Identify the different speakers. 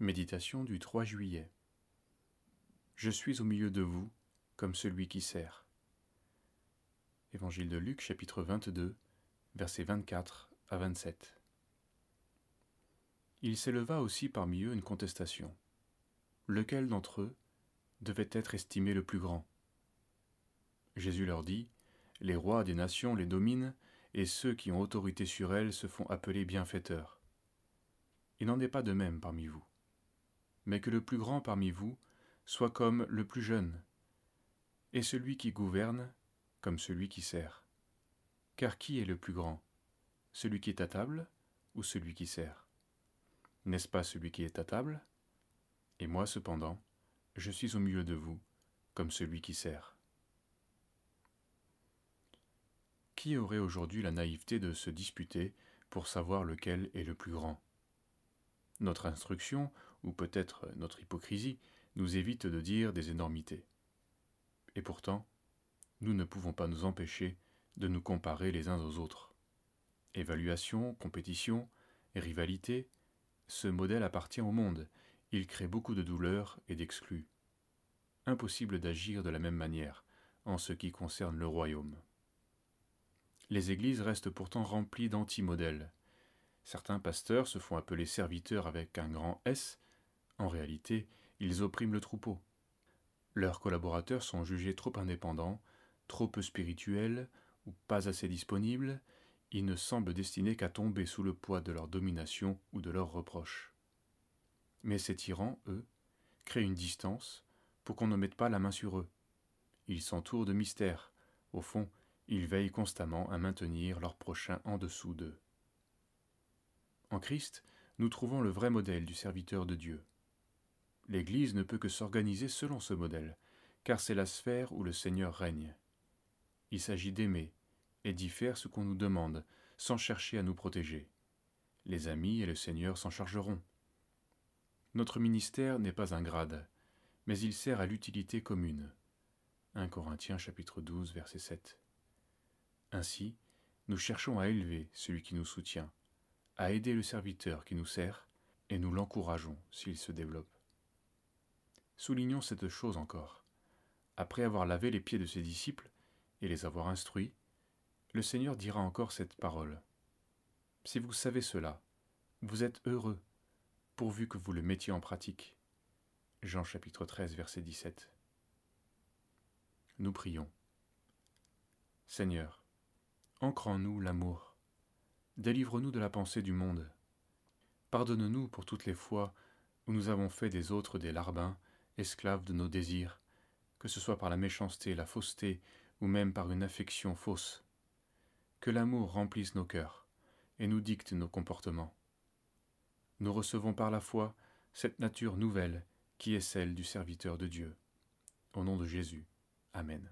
Speaker 1: Méditation du 3 juillet. Je suis au milieu de vous comme celui qui sert. Évangile de Luc chapitre 22 versets 24 à 27. Il s'éleva aussi parmi eux une contestation. Lequel d'entre eux devait être estimé le plus grand? Jésus leur dit, Les rois des nations les dominent, et ceux qui ont autorité sur elles se font appeler bienfaiteurs. Il n'en est pas de même parmi vous mais que le plus grand parmi vous soit comme le plus jeune, et celui qui gouverne comme celui qui sert. Car qui est le plus grand? Celui qui est à table ou celui qui sert? N'est-ce pas celui qui est à table? Et moi cependant, je suis au milieu de vous comme celui qui sert. Qui aurait aujourd'hui la naïveté de se disputer pour savoir lequel est le plus grand? Notre instruction ou peut-être notre hypocrisie, nous évite de dire des énormités. Et pourtant, nous ne pouvons pas nous empêcher de nous comparer les uns aux autres. Évaluation, compétition, rivalité, ce modèle appartient au monde, il crée beaucoup de douleurs et d'exclus. Impossible d'agir de la même manière en ce qui concerne le royaume. Les églises restent pourtant remplies d'anti-modèles. Certains pasteurs se font appeler serviteurs avec un grand S, en réalité, ils oppriment le troupeau. Leurs collaborateurs sont jugés trop indépendants, trop peu spirituels ou pas assez disponibles, ils ne semblent destinés qu'à tomber sous le poids de leur domination ou de leurs reproches. Mais ces tyrans, eux, créent une distance pour qu'on ne mette pas la main sur eux. Ils s'entourent de mystères. Au fond, ils veillent constamment à maintenir leurs prochains en dessous d'eux. En Christ, nous trouvons le vrai modèle du serviteur de Dieu. L'Église ne peut que s'organiser selon ce modèle, car c'est la sphère où le Seigneur règne. Il s'agit d'aimer et d'y faire ce qu'on nous demande, sans chercher à nous protéger. Les amis et le Seigneur s'en chargeront. Notre ministère n'est pas un grade, mais il sert à l'utilité commune. 1 Corinthiens chapitre 12 verset 7. Ainsi, nous cherchons à élever celui qui nous soutient, à aider le serviteur qui nous sert, et nous l'encourageons s'il se développe. Soulignons cette chose encore. Après avoir lavé les pieds de ses disciples et les avoir instruits, le Seigneur dira encore cette parole. Si vous savez cela, vous êtes heureux, pourvu que vous le mettiez en pratique. Jean chapitre 13, verset 17. Nous prions. Seigneur, ancre en nous l'amour. Délivre-nous de la pensée du monde. Pardonne-nous pour toutes les fois où nous avons fait des autres des larbins esclaves de nos désirs, que ce soit par la méchanceté, la fausseté, ou même par une affection fausse. Que l'amour remplisse nos cœurs et nous dicte nos comportements. Nous recevons par la foi cette nature nouvelle qui est celle du serviteur de Dieu. Au nom de Jésus. Amen.